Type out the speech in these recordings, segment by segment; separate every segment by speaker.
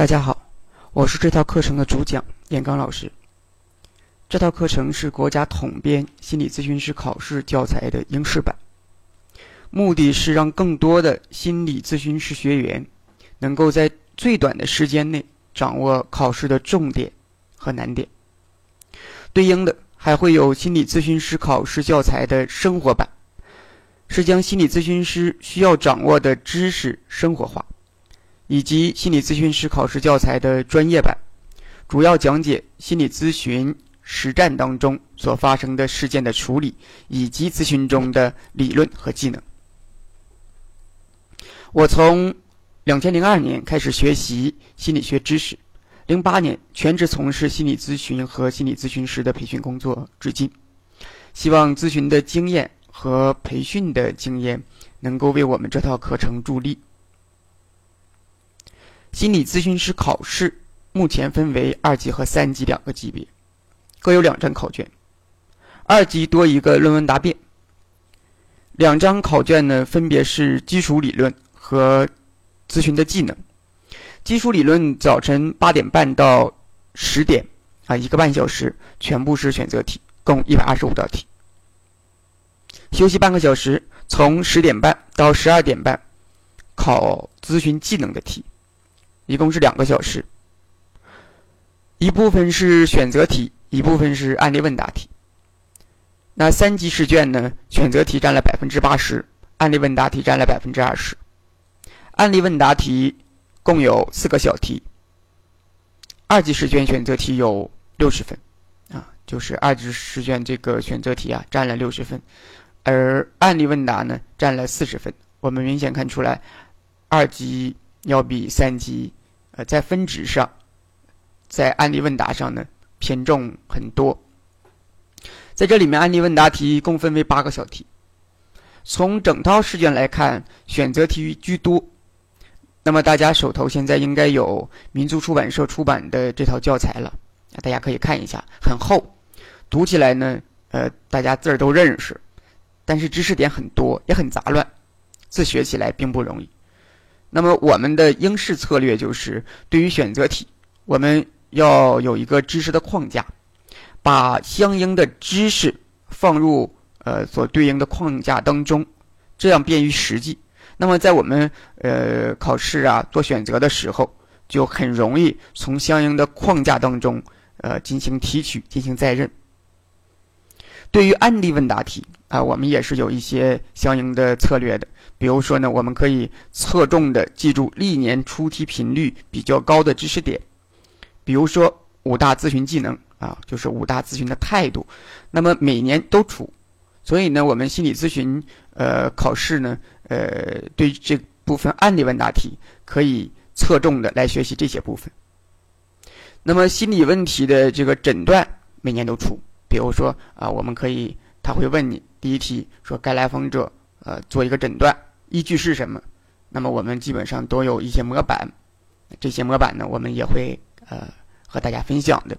Speaker 1: 大家好，我是这套课程的主讲严刚老师。这套课程是国家统编心理咨询师考试教材的应试版，目的是让更多的心理咨询师学员能够在最短的时间内掌握考试的重点和难点。对应的还会有心理咨询师考试教材的生活版。是将心理咨询师需要掌握的知识生活化，以及心理咨询师考试教材的专业版，主要讲解心理咨询实战当中所发生的事件的处理，以及咨询中的理论和技能。我从两千零二年开始学习心理学知识，零八年全职从事心理咨询和心理咨询师的培训工作，至今，希望咨询的经验。和培训的经验能够为我们这套课程助力。心理咨询师考试目前分为二级和三级两个级别，各有两张考卷。二级多一个论文答辩。两张考卷呢，分别是基础理论和咨询的技能。基础理论早晨八点半到十点啊，一个半小时，全部是选择题，共一百二十五道题。休息半个小时，从十点半到十二点半，考咨询技能的题，一共是两个小时。一部分是选择题，一部分是案例问答题。那三级试卷呢？选择题占了百分之八十，案例问答题占了百分之二十。案例问答题共有四个小题。二级试卷选择题有六十分，啊，就是二级试卷这个选择题啊，占了六十分。而案例问答呢，占了四十分。我们明显看出来，二级要比三级，呃，在分值上，在案例问答上呢偏重很多。在这里面，案例问答题共分为八个小题。从整套试卷来看，选择题居多。那么大家手头现在应该有民族出版社出版的这套教材了，大家可以看一下，很厚，读起来呢，呃，大家字儿都认识。但是知识点很多，也很杂乱，自学起来并不容易。那么我们的应试策略就是，对于选择题，我们要有一个知识的框架，把相应的知识放入呃所对应的框架当中，这样便于实际。那么在我们呃考试啊做选择的时候，就很容易从相应的框架当中呃进行提取，进行再认。对于案例问答题啊，我们也是有一些相应的策略的。比如说呢，我们可以侧重的记住历年出题频率比较高的知识点，比如说五大咨询技能啊，就是五大咨询的态度。那么每年都出，所以呢，我们心理咨询呃考试呢，呃对这部分案例问答题可以侧重的来学习这些部分。那么心理问题的这个诊断每年都出。比如说啊，我们可以他会问你第一题说该来访者呃做一个诊断依据是什么？那么我们基本上都有一些模板，这些模板呢我们也会呃和大家分享的。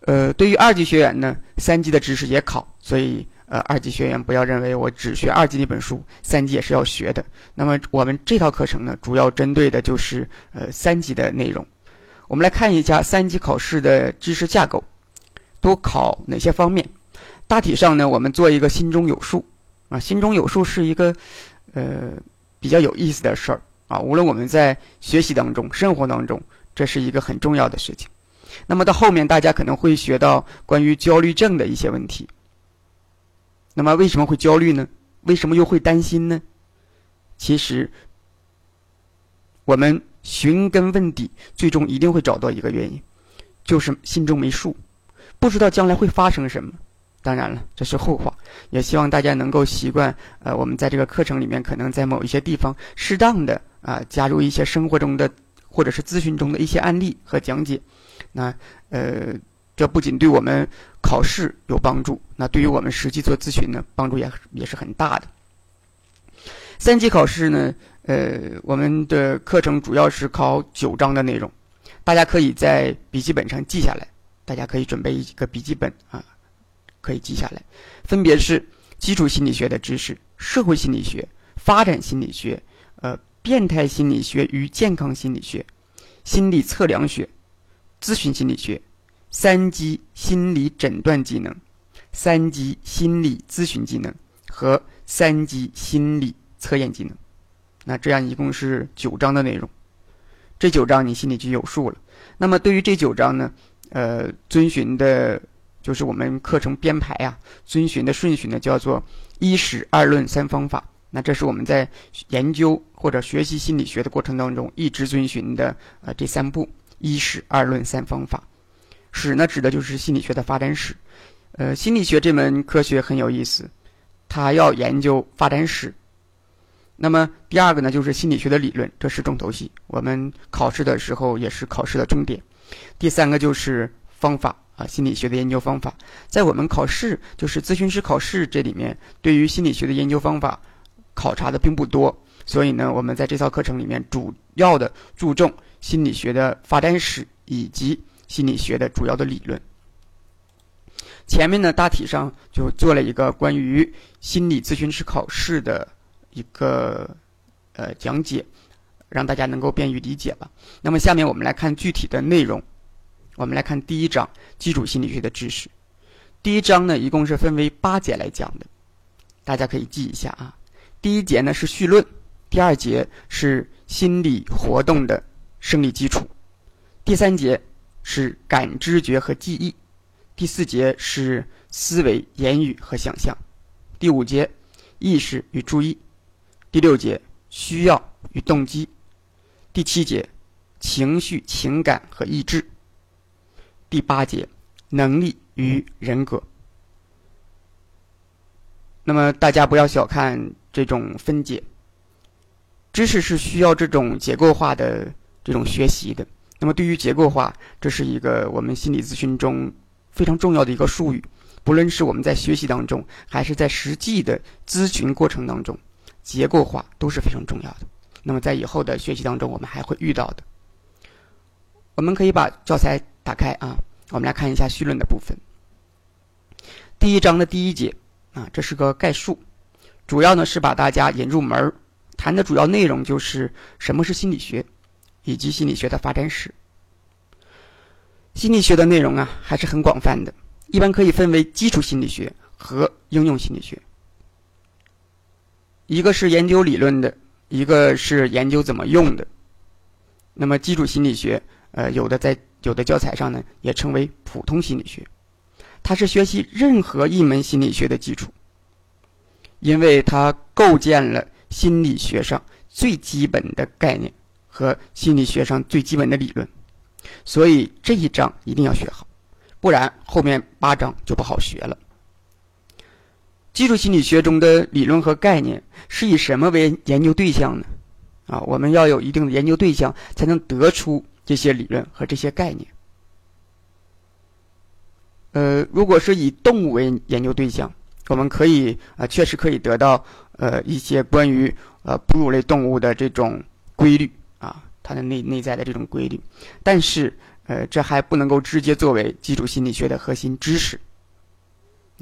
Speaker 1: 呃，对于二级学员呢，三级的知识也考，所以呃二级学员不要认为我只学二级那本书，三级也是要学的。那么我们这套课程呢，主要针对的就是呃三级的内容。我们来看一下三级考试的知识架构。都考哪些方面？大体上呢，我们做一个心中有数啊。心中有数是一个呃比较有意思的事儿啊。无论我们在学习当中、生活当中，这是一个很重要的事情。那么到后面，大家可能会学到关于焦虑症的一些问题。那么为什么会焦虑呢？为什么又会担心呢？其实，我们寻根问底，最终一定会找到一个原因，就是心中没数。不知道将来会发生什么，当然了，这是后话。也希望大家能够习惯，呃，我们在这个课程里面，可能在某一些地方适当的啊，加入一些生活中的或者是咨询中的一些案例和讲解。那呃，这不仅对我们考试有帮助，那对于我们实际做咨询呢，帮助也也是很大的。三级考试呢，呃，我们的课程主要是考九章的内容，大家可以在笔记本上记下来。大家可以准备一个笔记本啊，可以记下来，分别是基础心理学的知识、社会心理学、发展心理学、呃，变态心理学与健康心理学、心理测量学、咨询心理学、三级心理诊断技能、三级心理咨询技能和三级心理测验技能。那这样一共是九章的内容，这九章你心里就有数了。那么对于这九章呢，呃，遵循的，就是我们课程编排啊，遵循的顺序呢，叫做一史二论三方法。那这是我们在研究或者学习心理学的过程当中一直遵循的呃这三步：一史二论三方法。史呢，指的就是心理学的发展史。呃，心理学这门科学很有意思，它要研究发展史。那么第二个呢，就是心理学的理论，这是重头戏。我们考试的时候也是考试的重点。第三个就是方法啊，心理学的研究方法，在我们考试就是咨询师考试这里面，对于心理学的研究方法考察的并不多。所以呢，我们在这套课程里面主要的注重心理学的发展史以及心理学的主要的理论。前面呢，大体上就做了一个关于心理咨询师考试的。一个呃讲解，让大家能够便于理解吧。那么下面我们来看具体的内容。我们来看第一章基础心理学的知识。第一章呢，一共是分为八节来讲的，大家可以记一下啊。第一节呢是绪论，第二节是心理活动的生理基础，第三节是感知觉和记忆，第四节是思维、言语和想象，第五节意识与注意。第六节需要与动机，第七节情绪、情感和意志，第八节能力与人格。那么大家不要小看这种分解，知识是需要这种结构化的这种学习的。那么对于结构化，这是一个我们心理咨询中非常重要的一个术语，不论是我们在学习当中，还是在实际的咨询过程当中。结构化都是非常重要的。那么在以后的学习当中，我们还会遇到的。我们可以把教材打开啊，我们来看一下绪论的部分。第一章的第一节啊，这是个概述，主要呢是把大家引入门儿，谈的主要内容就是什么是心理学，以及心理学的发展史。心理学的内容啊还是很广泛的，一般可以分为基础心理学和应用心理学。一个是研究理论的，一个是研究怎么用的。那么基础心理学，呃，有的在有的教材上呢，也称为普通心理学。它是学习任何一门心理学的基础，因为它构建了心理学上最基本的概念和心理学上最基本的理论，所以这一章一定要学好，不然后面八章就不好学了。基础心理学中的理论和概念是以什么为研究对象呢？啊，我们要有一定的研究对象，才能得出这些理论和这些概念。呃，如果是以动物为研究对象，我们可以啊，确实可以得到呃一些关于呃哺乳类动物的这种规律啊，它的内内在的这种规律，但是呃，这还不能够直接作为基础心理学的核心知识。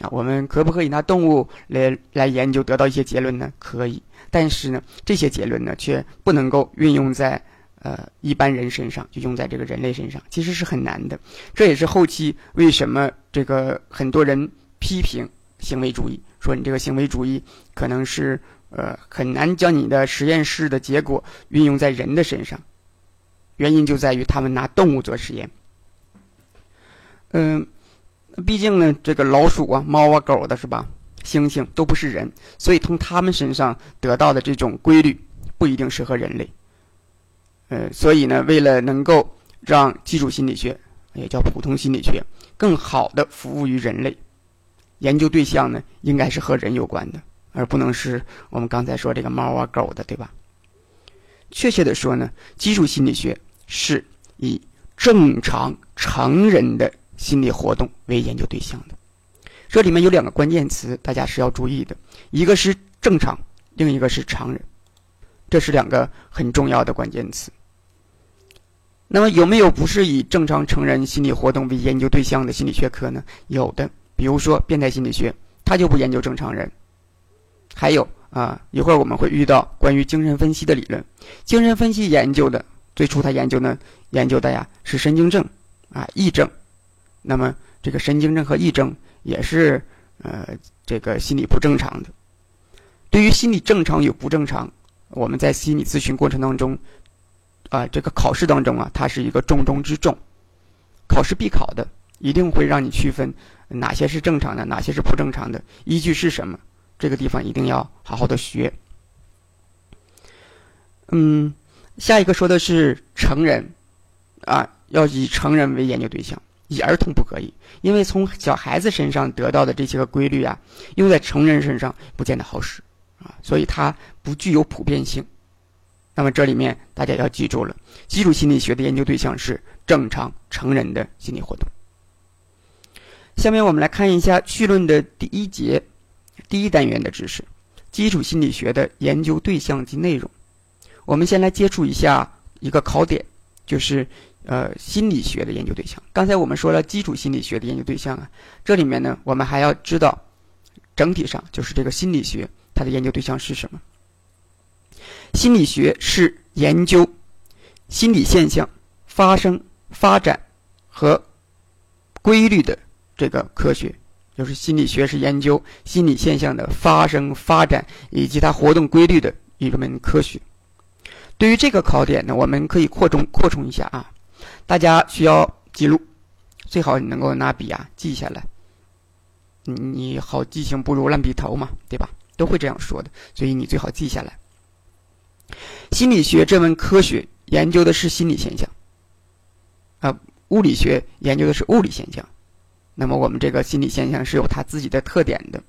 Speaker 1: 啊，我们可不可以拿动物来来研究，得到一些结论呢？可以，但是呢，这些结论呢，却不能够运用在呃一般人身上，就用在这个人类身上，其实是很难的。这也是后期为什么这个很多人批评行为主义，说你这个行为主义可能是呃很难将你的实验室的结果运用在人的身上，原因就在于他们拿动物做实验。嗯。毕竟呢，这个老鼠啊、猫啊、狗的是吧？猩猩都不是人，所以从他们身上得到的这种规律不一定适合人类。呃，所以呢，为了能够让基础心理学也叫普通心理学更好的服务于人类，研究对象呢应该是和人有关的，而不能是我们刚才说这个猫啊、狗的，对吧？确切的说呢，基础心理学是以正常成人的。心理活动为研究对象的，这里面有两个关键词，大家是要注意的，一个是正常，另一个是常人，这是两个很重要的关键词。那么有没有不是以正常成人心理活动为研究对象的心理学科呢？有的，比如说变态心理学，它就不研究正常人。还有啊，一会儿我们会遇到关于精神分析的理论，精神分析研究的最初他研究呢，研究的呀是神经症啊、癔症。那么这个神经症和癔症也是呃这个心理不正常的。对于心理正常与不正常，我们在心理咨询过程当中啊，这个考试当中啊，它是一个重中之重，考试必考的，一定会让你区分哪些是正常的，哪些是不正常的，依据是什么。这个地方一定要好好的学。嗯，下一个说的是成人，啊，要以成人为研究对象，以儿童不可以，因为从小孩子身上得到的这些个规律啊，用在成人身上不见得好使，啊，所以它不具有普遍性。那么这里面大家要记住了，基础心理学的研究对象是正常成人的心理活动。下面我们来看一下绪论的第一节，第一单元的知识：基础心理学的研究对象及内容。我们先来接触一下一个考点，就是呃心理学的研究对象。刚才我们说了基础心理学的研究对象啊，这里面呢，我们还要知道整体上就是这个心理学它的研究对象是什么。心理学是研究心理现象发生、发展和规律的这个科学，就是心理学是研究心理现象的发生、发展以及它活动规律的一门科学。对于这个考点呢，我们可以扩充扩充一下啊，大家需要记录，最好你能够拿笔啊记下来。你好记性不如烂笔头嘛，对吧？都会这样说的，所以你最好记下来。心理学这门科学研究的是心理现象，啊，物理学研究的是物理现象。那么我们这个心理现象是有它自己的特点的。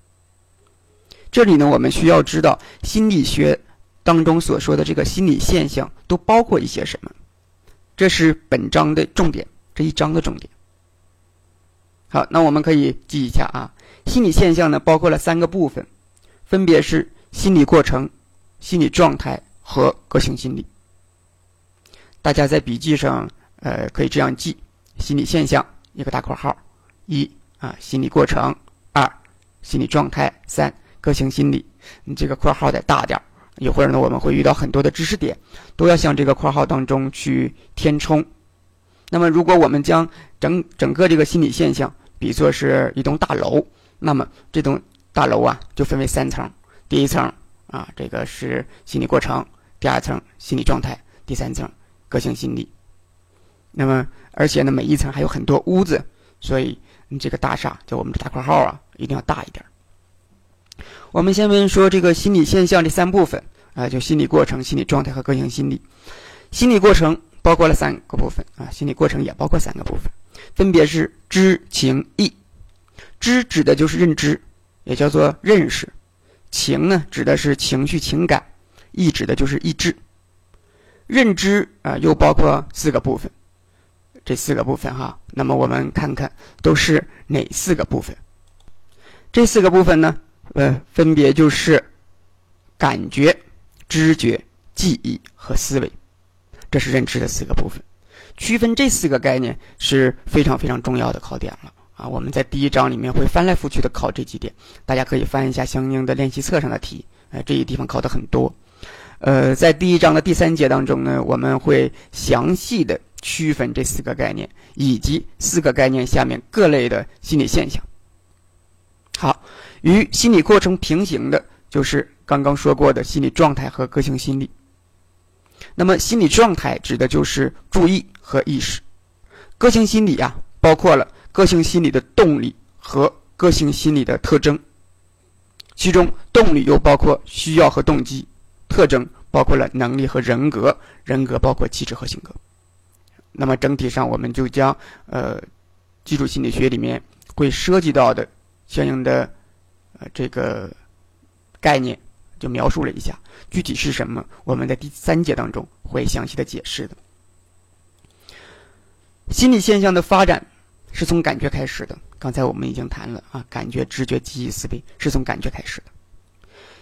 Speaker 1: 这里呢，我们需要知道心理学。当中所说的这个心理现象都包括一些什么？这是本章的重点，这一章的重点。好，那我们可以记一下啊。心理现象呢，包括了三个部分，分别是心理过程、心理状态和个性心理。大家在笔记上，呃，可以这样记：心理现象一个大括号，一啊，心理过程；二，心理状态；三，个性心理。你这个括号得大点儿。一会儿呢，我们会遇到很多的知识点，都要向这个括号当中去填充。那么，如果我们将整整个这个心理现象比作是一栋大楼，那么这栋大楼啊就分为三层。第一层啊，这个是心理过程；第二层心理状态；第三层个性心理。那么，而且呢，每一层还有很多屋子，所以你这个大厦就我们的大括号啊，一定要大一点。我们先问说这个心理现象这三部分啊，就心理过程、心理状态和个性心理。心理过程包括了三个部分啊，心理过程也包括三个部分，分别是知、情、意。知指的就是认知，也叫做认识；情呢指的是情绪、情感；意指的就是意志。认知啊，又包括四个部分，这四个部分哈，那么我们看看都是哪四个部分？这四个部分呢？呃，分别就是感觉、知觉、记忆和思维，这是认知的四个部分。区分这四个概念是非常非常重要的考点了啊！我们在第一章里面会翻来覆去的考这几点，大家可以翻一下相应的练习册上的题，呃，这一地方考的很多。呃，在第一章的第三节当中呢，我们会详细的区分这四个概念以及四个概念下面各类的心理现象。好。与心理过程平行的，就是刚刚说过的心理状态和个性心理。那么，心理状态指的就是注意和意识；个性心理啊，包括了个性心理的动力和个性心理的特征。其中，动力又包括需要和动机；特征包括了能力和人格；人格包括气质和性格。那么，整体上我们就将呃，基础心理学里面会涉及到的相应的。呃，这个概念就描述了一下，具体是什么，我们在第三节当中会详细的解释的。心理现象的发展是从感觉开始的，刚才我们已经谈了啊，感觉、知觉、记忆、思维是从感觉开始的。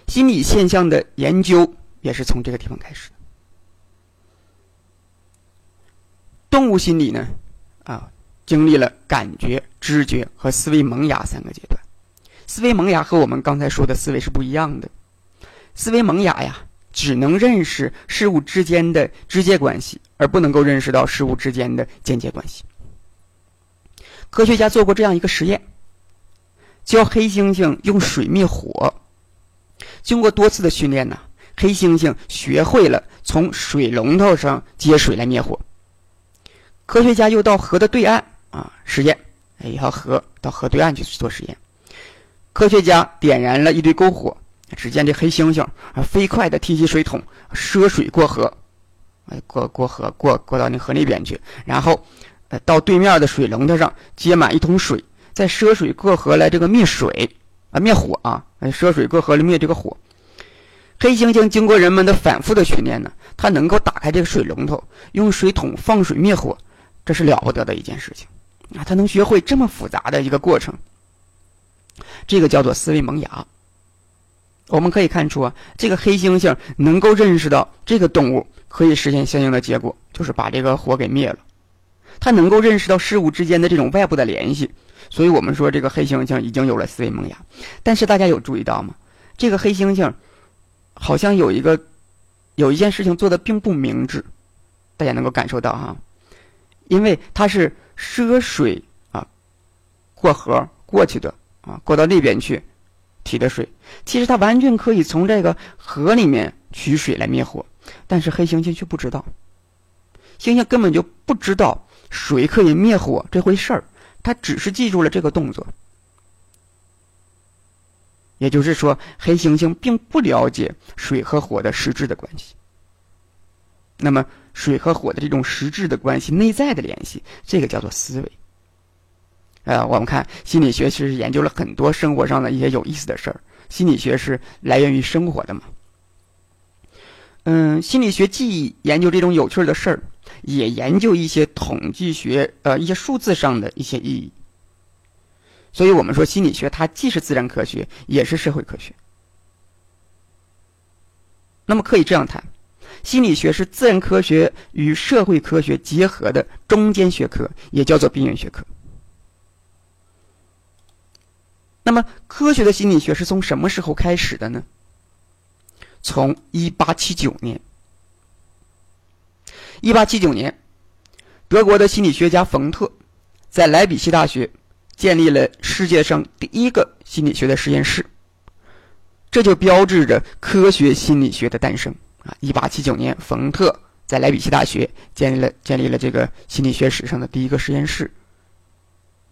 Speaker 1: 心理现象的研究也是从这个地方开始的。动物心理呢，啊，经历了感觉、知觉和思维萌芽三个阶段。思维萌芽和我们刚才说的思维是不一样的。思维萌芽呀，只能认识事物之间的直接关系，而不能够认识到事物之间的间接关系。科学家做过这样一个实验，教黑猩猩用水灭火。经过多次的训练呢，黑猩猩学会了从水龙头上接水来灭火。科学家又到河的对岸啊实验，哎，一条河到河对岸去做实验。科学家点燃了一堆篝火。只见这黑猩猩啊，飞快地提起水桶，涉水过河，哎，过过河，过过到那河那边去，然后，到对面的水龙头上接满一桶水，再涉水过河来这个灭水啊，灭火啊，涉水过河来灭这个火。黑猩猩经过人们的反复的训练呢，它能够打开这个水龙头，用水桶放水灭火，这是了不得的一件事情啊！它能学会这么复杂的一个过程，这个叫做思维萌芽。我们可以看出啊，这个黑猩猩能够认识到这个动物可以实现相应的结果，就是把这个火给灭了。他能够认识到事物之间的这种外部的联系，所以我们说这个黑猩猩已经有了思维萌芽。但是大家有注意到吗？这个黑猩猩好像有一个有一件事情做的并不明智，大家能够感受到哈，因为它是涉水啊过河过去的啊，过到那边去。提的水，其实它完全可以从这个河里面取水来灭火，但是黑猩猩却不知道，猩猩根本就不知道水可以灭火这回事儿，他只是记住了这个动作。也就是说，黑猩猩并不了解水和火的实质的关系。那么，水和火的这种实质的关系、内在的联系，这个叫做思维。呃，我们看心理学其实研究了很多生活上的一些有意思的事儿。心理学是来源于生活的嘛？嗯，心理学既研究这种有趣的事儿，也研究一些统计学，呃，一些数字上的一些意义。所以我们说，心理学它既是自然科学，也是社会科学。那么可以这样谈，心理学是自然科学与社会科学结合的中间学科，也叫做边缘学科。那么，科学的心理学是从什么时候开始的呢？从一八七九年。一八七九年，德国的心理学家冯特在莱比锡大学建立了世界上第一个心理学的实验室，这就标志着科学心理学的诞生啊！一八七九年，冯特在莱比锡大学建立了建立了这个心理学史上的第一个实验室，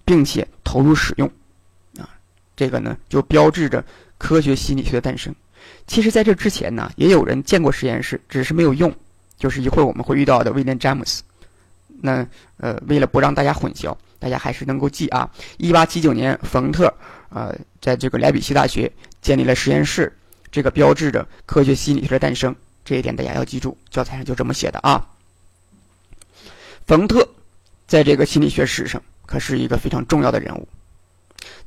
Speaker 1: 并且投入使用。啊这个呢，就标志着科学心理学的诞生。其实，在这之前呢，也有人建过实验室，只是没有用。就是一会儿我们会遇到的威廉·詹姆斯。那呃，为了不让大家混淆，大家还是能够记啊。一八七九年，冯特呃，在这个莱比锡大学建立了实验室，这个标志着科学心理学的诞生。这一点大家要记住，教材上就这么写的啊。冯特在这个心理学史上可是一个非常重要的人物。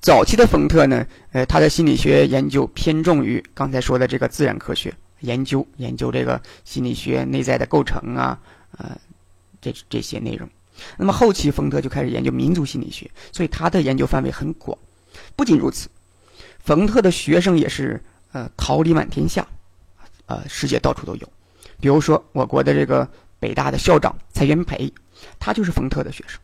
Speaker 1: 早期的冯特呢，呃，他的心理学研究偏重于刚才说的这个自然科学研究，研究这个心理学内在的构成啊，呃，这这些内容。那么后期冯特就开始研究民族心理学，所以他的研究范围很广。不仅如此，冯特的学生也是呃桃李满天下，呃，世界到处都有。比如说我国的这个北大的校长蔡元培，他就是冯特的学生，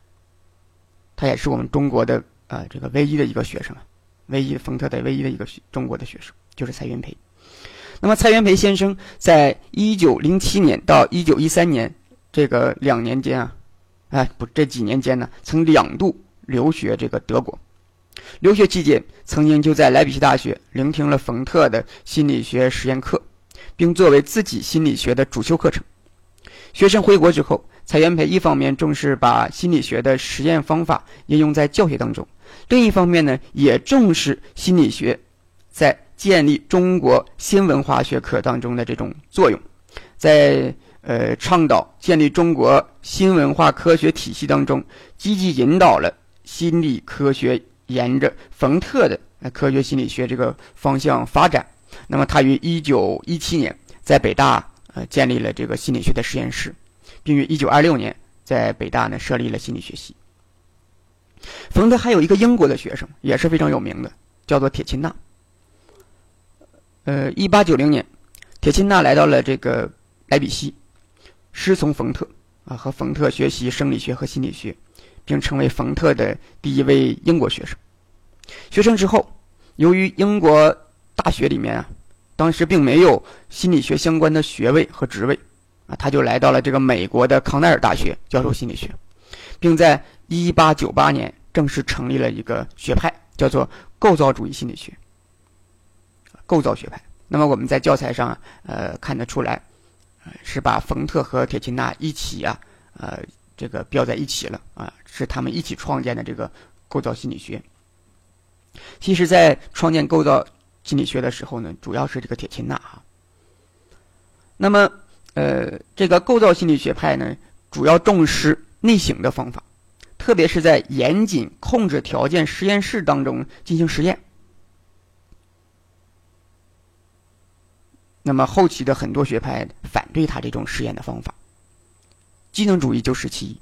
Speaker 1: 他也是我们中国的。啊，这个唯一的一个学生啊，唯一冯特的唯一的一个中国的学生就是蔡元培。那么蔡元培先生在一九零七年到一九一三年这个两年间啊，哎不这几年间呢，曾两度留学这个德国。留学期间，曾经就在莱比锡大学聆听了冯特的心理学实验课，并作为自己心理学的主修课程。学生回国之后，蔡元培一方面重视把心理学的实验方法应用在教学当中。另一方面呢，也重视心理学在建立中国新文化学科当中的这种作用，在呃倡导建立中国新文化科学体系当中，积极引导了心理科学沿着冯特的科学心理学这个方向发展。那么，他于一九一七年在北大呃建立了这个心理学的实验室，并于一九二六年在北大呢设立了心理学系。冯特还有一个英国的学生，也是非常有名的，叫做铁钦纳。呃，一八九零年，铁钦纳来到了这个莱比锡，师从冯特啊，和冯特学习生理学和心理学，并成为冯特的第一位英国学生。学成之后，由于英国大学里面啊，当时并没有心理学相关的学位和职位啊，他就来到了这个美国的康奈尔大学教授心理学，并在1898年正式成立了一个学派，叫做构造主义心理学。构造学派。那么我们在教材上呃看得出来，是把冯特和铁钦纳一起啊，呃这个标在一起了啊，是他们一起创建的这个构造心理学。其实，在创建构造心理学的时候呢，主要是这个铁钦纳哈。那么，呃，这个构造心理学派呢，主要重视内省的方法，特别是在严谨控制条件实验室当中进行实验。那么后期的很多学派反对他这种实验的方法，机能主义就是其一。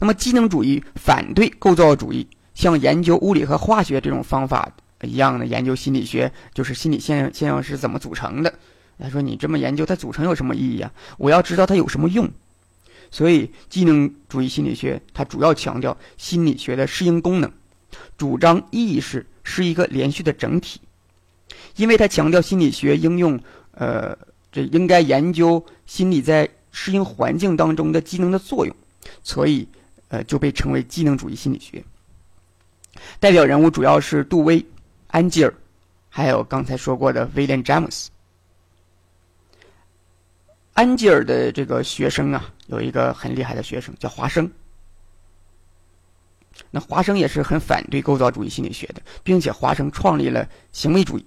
Speaker 1: 那么机能主义反对构造主义。像研究物理和化学这种方法一样的研究心理学，就是心理现象现象是怎么组成的。他说：“你这么研究它组成有什么意义啊？我要知道它有什么用。”所以，机能主义心理学它主要强调心理学的适应功能，主张意识是一个连续的整体。因为它强调心理学应用，呃，这应该研究心理在适应环境当中的机能的作用，所以，呃，就被称为机能主义心理学。代表人物主要是杜威、安吉尔，还有刚才说过的威廉·詹姆斯。安吉尔的这个学生啊，有一个很厉害的学生叫华生。那华生也是很反对构造主义心理学的，并且华生创立了行为主义。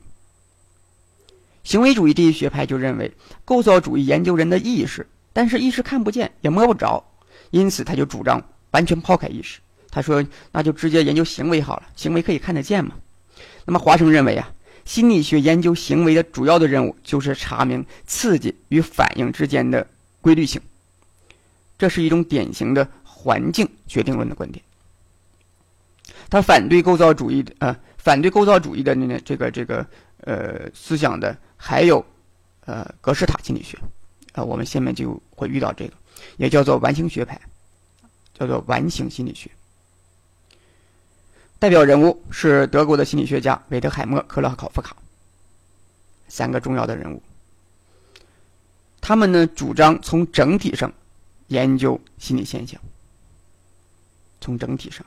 Speaker 1: 行为主义这一学派就认为，构造主义研究人的意识，但是意识看不见也摸不着，因此他就主张完全抛开意识。他说：“那就直接研究行为好了，行为可以看得见嘛。”那么华生认为啊，心理学研究行为的主要的任务就是查明刺激与反应之间的规律性。这是一种典型的环境决定论的观点。他反对构造主义的呃，反对构造主义的那这个这个呃思想的还有呃格式塔心理学啊，我们下面就会遇到这个，也叫做完形学派，叫做完形心理学。代表人物是德国的心理学家韦德海默、克勒考夫卡三个重要的人物。他们呢主张从整体上研究心理现象。从整体上，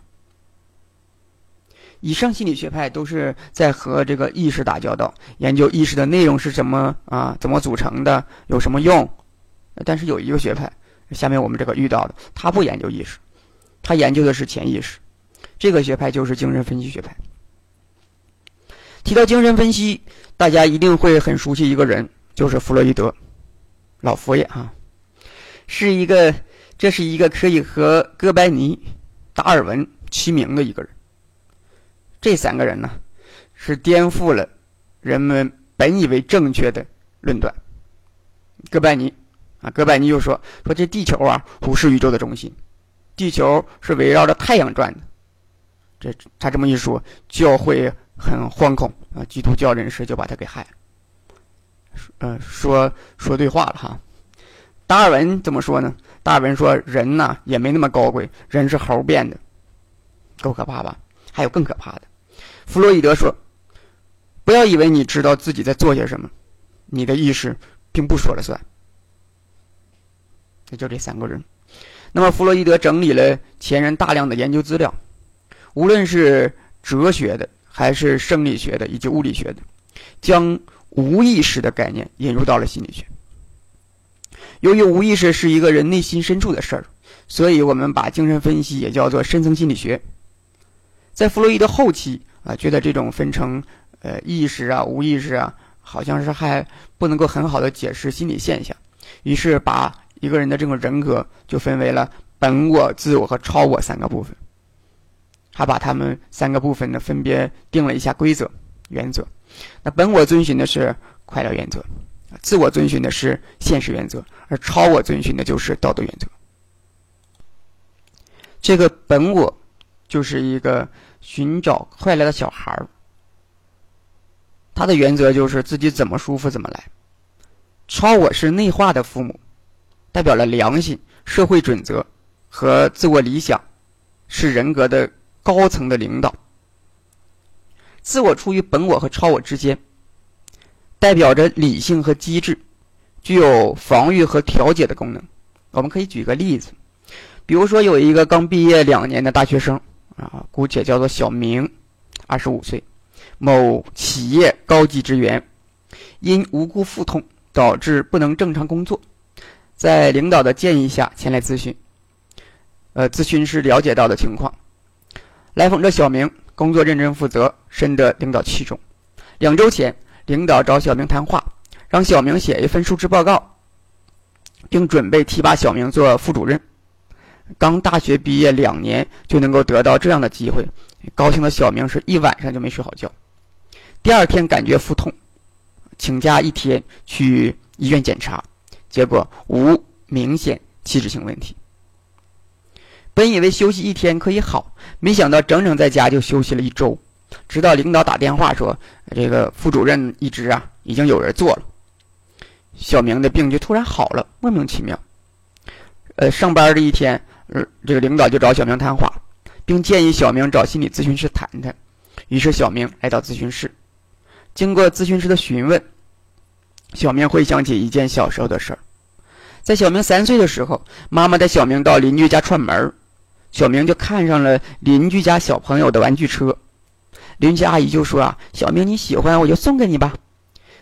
Speaker 1: 以上心理学派都是在和这个意识打交道，研究意识的内容是什么啊？怎么组成的？有什么用？但是有一个学派，下面我们这个遇到的，他不研究意识，他研究的是潜意识。这个学派就是精神分析学派。提到精神分析，大家一定会很熟悉一个人，就是弗洛伊德，老佛爷啊，是一个，这是一个可以和哥白尼、达尔文齐名的一个人。这三个人呢，是颠覆了人们本以为正确的论断。哥白尼啊，哥白尼又说说这地球啊不是宇宙的中心，地球是围绕着太阳转的。这他这么一说，教会很惶恐啊！基督教人士就把他给害。呃，说说对话了哈。达尔文怎么说呢？达尔文说：“人呐，也没那么高贵，人是猴变的，够可怕吧？还有更可怕的。”弗洛伊德说：“不要以为你知道自己在做些什么，你的意识并不说了算。”就这三个人。那么，弗洛伊德整理了前人大量的研究资料。无论是哲学的，还是生理学的，以及物理学的，将无意识的概念引入到了心理学。由于无意识是一个人内心深处的事儿，所以我们把精神分析也叫做深层心理学。在弗洛伊德后期啊，觉得这种分成呃意识啊、无意识啊，好像是还不能够很好的解释心理现象，于是把一个人的这种人格就分为了本我、自我和超我三个部分。他把他们三个部分呢，分别定了一下规则、原则。那本我遵循的是快乐原则，自我遵循的是现实原则，而超我遵循的就是道德原则。这个本我就是一个寻找快乐的小孩儿，他的原则就是自己怎么舒服怎么来。超我是内化的父母，代表了良心、社会准则和自我理想，是人格的高层的领导。自我处于本我和超我之间，代表着理性和机智，具有防御和调节的功能。我们可以举个例子，比如说有一个刚毕业两年的大学生啊，姑且叫做小明，二十五岁，某企业高级职员，因无故腹痛。导致不能正常工作，在领导的建议下前来咨询。呃，咨询师了解到的情况，来访者小明工作认真负责，深得领导器重。两周前，领导找小明谈话，让小明写一份述职报告，并准备提拔小明做副主任。刚大学毕业两年就能够得到这样的机会，高兴的小明是一晚上就没睡好觉。第二天感觉腹痛。请假一天去医院检查，结果无明显器质性问题。本以为休息一天可以好，没想到整整在家就休息了一周。直到领导打电话说这个副主任一职啊已经有人做了，小明的病就突然好了，莫名其妙。呃，上班的一天，呃，这个领导就找小明谈话，并建议小明找心理咨询师谈谈。于是小明来到咨询室。经过咨询师的询问，小明回想起一件小时候的事儿。在小明三岁的时候，妈妈带小明到邻居家串门儿小明就看上了邻居家小朋友的玩具车。邻居阿姨就说：“啊，小明你喜欢，我就送给你吧。”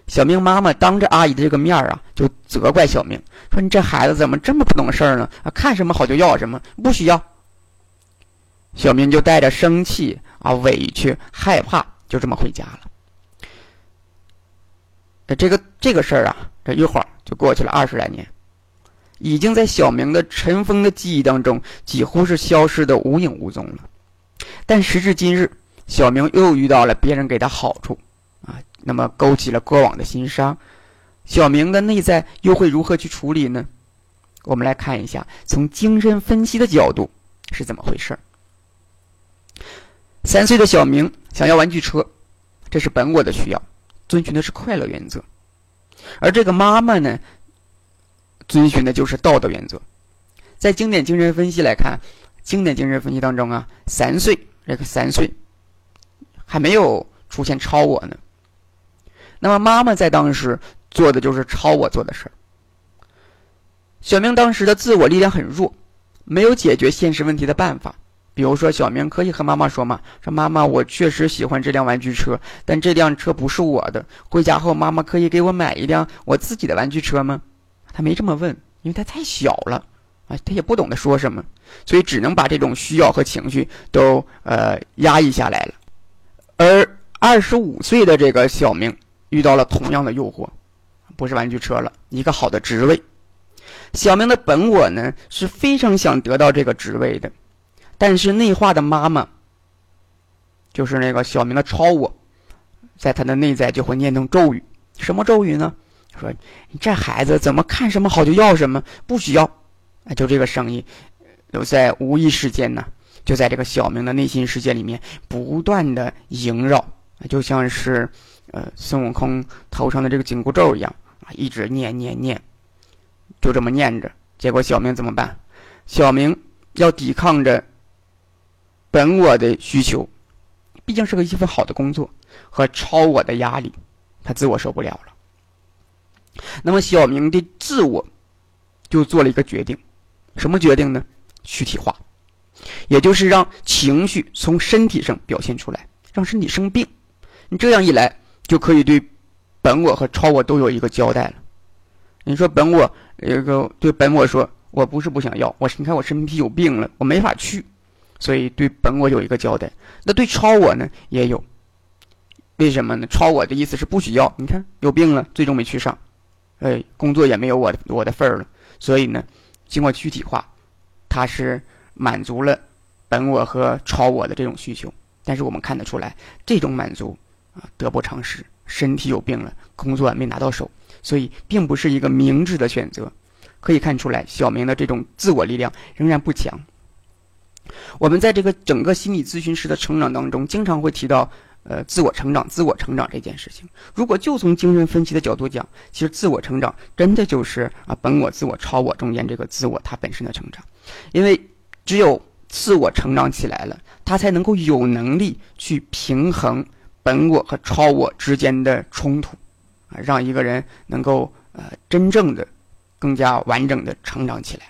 Speaker 1: 小明妈妈当着阿姨的这个面啊，就责怪小明说：“你这孩子怎么这么不懂事儿呢？啊，看什么好就要什么，不需要。”小明就带着生气啊、委屈、害怕，就这么回家了。这个这个事儿啊，这一会儿就过去了二十来年，已经在小明的尘封的记忆当中，几乎是消失的无影无踪了。但时至今日，小明又遇到了别人给他好处，啊，那么勾起了过往的心伤。小明的内在又会如何去处理呢？我们来看一下，从精神分析的角度是怎么回事儿三岁的小明想要玩具车，这是本我的需要。遵循的是快乐原则，而这个妈妈呢，遵循的就是道德原则。在经典精神分析来看，经典精神分析当中啊，三岁这个三岁还没有出现超我呢。那么妈妈在当时做的就是超我做的事儿。小明当时的自我力量很弱，没有解决现实问题的办法。比如说，小明可以和妈妈说嘛：“说妈妈，我确实喜欢这辆玩具车，但这辆车不是我的。回家后，妈妈可以给我买一辆我自己的玩具车吗？”他没这么问，因为他太小了，啊，他也不懂得说什么，所以只能把这种需要和情绪都呃压抑下来了。而二十五岁的这个小明遇到了同样的诱惑，不是玩具车了，一个好的职位。小明的本我呢是非常想得到这个职位的。但是内化的妈妈，就是那个小明的超我，在他的内在就会念动咒语。什么咒语呢？说你这孩子怎么看什么好就要什么，不需要。哎，就这个声音，都在无意识间呢，就在这个小明的内心世界里面不断的萦绕，就像是呃孙悟空头上的这个紧箍咒一样啊，一直念念念，就这么念着。结果小明怎么办？小明要抵抗着。本我的需求，毕竟是个一份好的工作和超我的压力，他自我受不了了。那么小明的自我就做了一个决定，什么决定呢？躯体化，也就是让情绪从身体上表现出来，让身体生病。你这样一来，就可以对本我和超我都有一个交代了。你说本我这个对本我说，我不是不想要，我你看我身体有病了，我没法去。所以对本我有一个交代，那对超我呢也有。为什么呢？超我的意思是不需要，你看有病了，最终没去上，呃，工作也没有我的我的份儿了。所以呢，经过具体化，他是满足了本我和超我的这种需求。但是我们看得出来，这种满足啊得不偿失，身体有病了，工作没拿到手，所以并不是一个明智的选择。可以看出来，小明的这种自我力量仍然不强。我们在这个整个心理咨询师的成长当中，经常会提到呃自我成长、自我成长这件事情。如果就从精神分析的角度讲，其实自我成长真的就是啊本我、自我、超我中间这个自我它本身的成长，因为只有自我成长起来了，他才能够有能力去平衡本我和超我之间的冲突，啊，让一个人能够呃真正的更加完整的成长起来。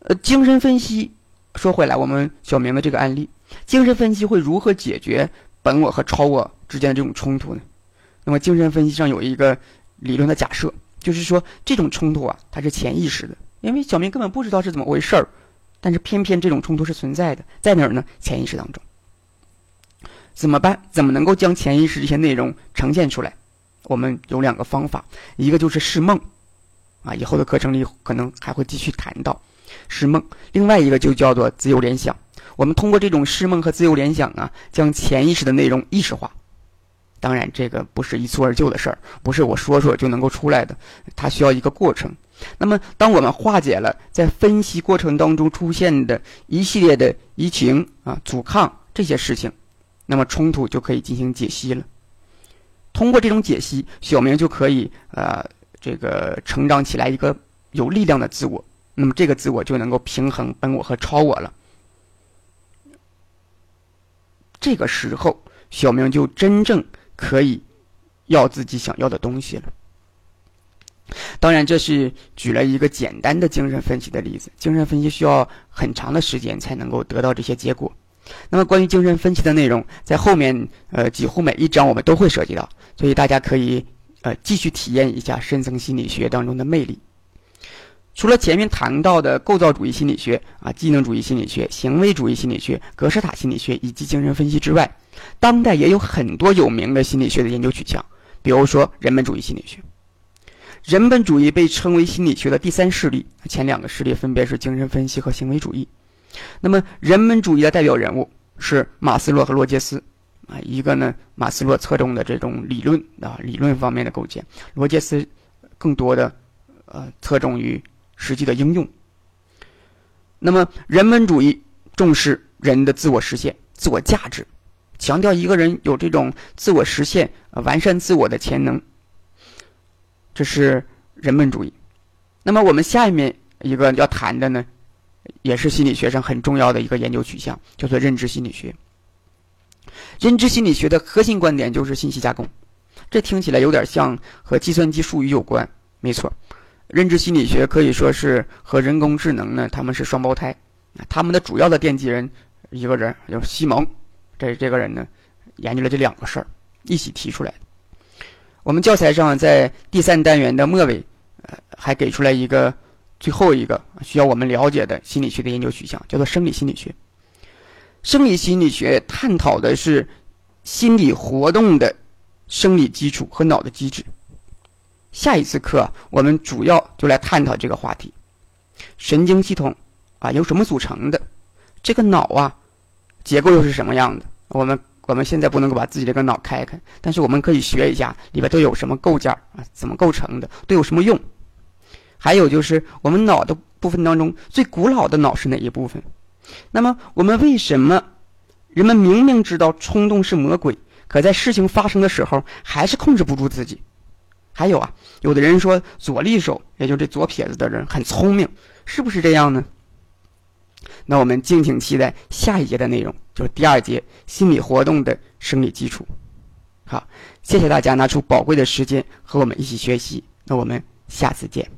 Speaker 1: 呃，精神分析说回来，我们小明的这个案例，精神分析会如何解决本我和超我之间的这种冲突呢？那么，精神分析上有一个理论的假设，就是说这种冲突啊，它是潜意识的，因为小明根本不知道是怎么回事儿，但是偏偏这种冲突是存在的，在哪儿呢？潜意识当中。怎么办？怎么能够将潜意识这些内容呈现出来？我们有两个方法，一个就是释梦，啊，以后的课程里可能还会继续谈到。释梦，另外一个就叫做自由联想。我们通过这种释梦和自由联想啊，将潜意识的内容意识化。当然，这个不是一蹴而就的事儿，不是我说说就能够出来的，它需要一个过程。那么，当我们化解了在分析过程当中出现的一系列的移情啊、阻抗这些事情，那么冲突就可以进行解析了。通过这种解析，小明就可以呃，这个成长起来一个有力量的自我。那么这个自我就能够平衡本我和超我了。这个时候，小明就真正可以要自己想要的东西了。当然，这是举了一个简单的精神分析的例子。精神分析需要很长的时间才能够得到这些结果。那么，关于精神分析的内容，在后面呃几乎每一章我们都会涉及到，所以大家可以呃继续体验一下深层心理学当中的魅力。除了前面谈到的构造主义心理学啊、机能主义心理学、行为主义心理学、格式塔心理学以及精神分析之外，当代也有很多有名的心理学的研究取向，比如说人本主义心理学。人本主义被称为心理学的第三势力，前两个势力分别是精神分析和行为主义。那么，人本主义的代表人物是马斯洛和罗杰斯啊，一个呢，马斯洛侧重的这种理论啊，理论方面的构建；罗杰斯更多的呃侧重于。实际的应用。那么，人本主义重视人的自我实现、自我价值，强调一个人有这种自我实现、完善自我的潜能。这是人本主义。那么，我们下面一个要谈的呢，也是心理学上很重要的一个研究取向，叫做认知心理学。认知心理学的核心观点就是信息加工。这听起来有点像和计算机术语有关，没错。认知心理学可以说是和人工智能呢，他们是双胞胎。他们的主要的奠基人一个人叫西蒙，这这个人呢，研究了这两个事儿，一起提出来的。我们教材上在第三单元的末尾，呃，还给出来一个最后一个需要我们了解的心理学的研究取向，叫做生理心理学。生理心理学探讨的是心理活动的生理基础和脑的机制。下一次课，我们主要就来探讨这个话题：神经系统啊，由什么组成的？这个脑啊，结构又是什么样的？我们我们现在不能够把自己这个脑开开，但是我们可以学一下里边都有什么构件啊，怎么构成的，都有什么用？还有就是我们脑的部分当中最古老的脑是哪一部分？那么我们为什么人们明明知道冲动是魔鬼，可在事情发生的时候还是控制不住自己？还有啊，有的人说左利手，也就是这左撇子的人很聪明，是不是这样呢？那我们敬请期待下一节的内容，就是第二节心理活动的生理基础。好，谢谢大家拿出宝贵的时间和我们一起学习，那我们下次见。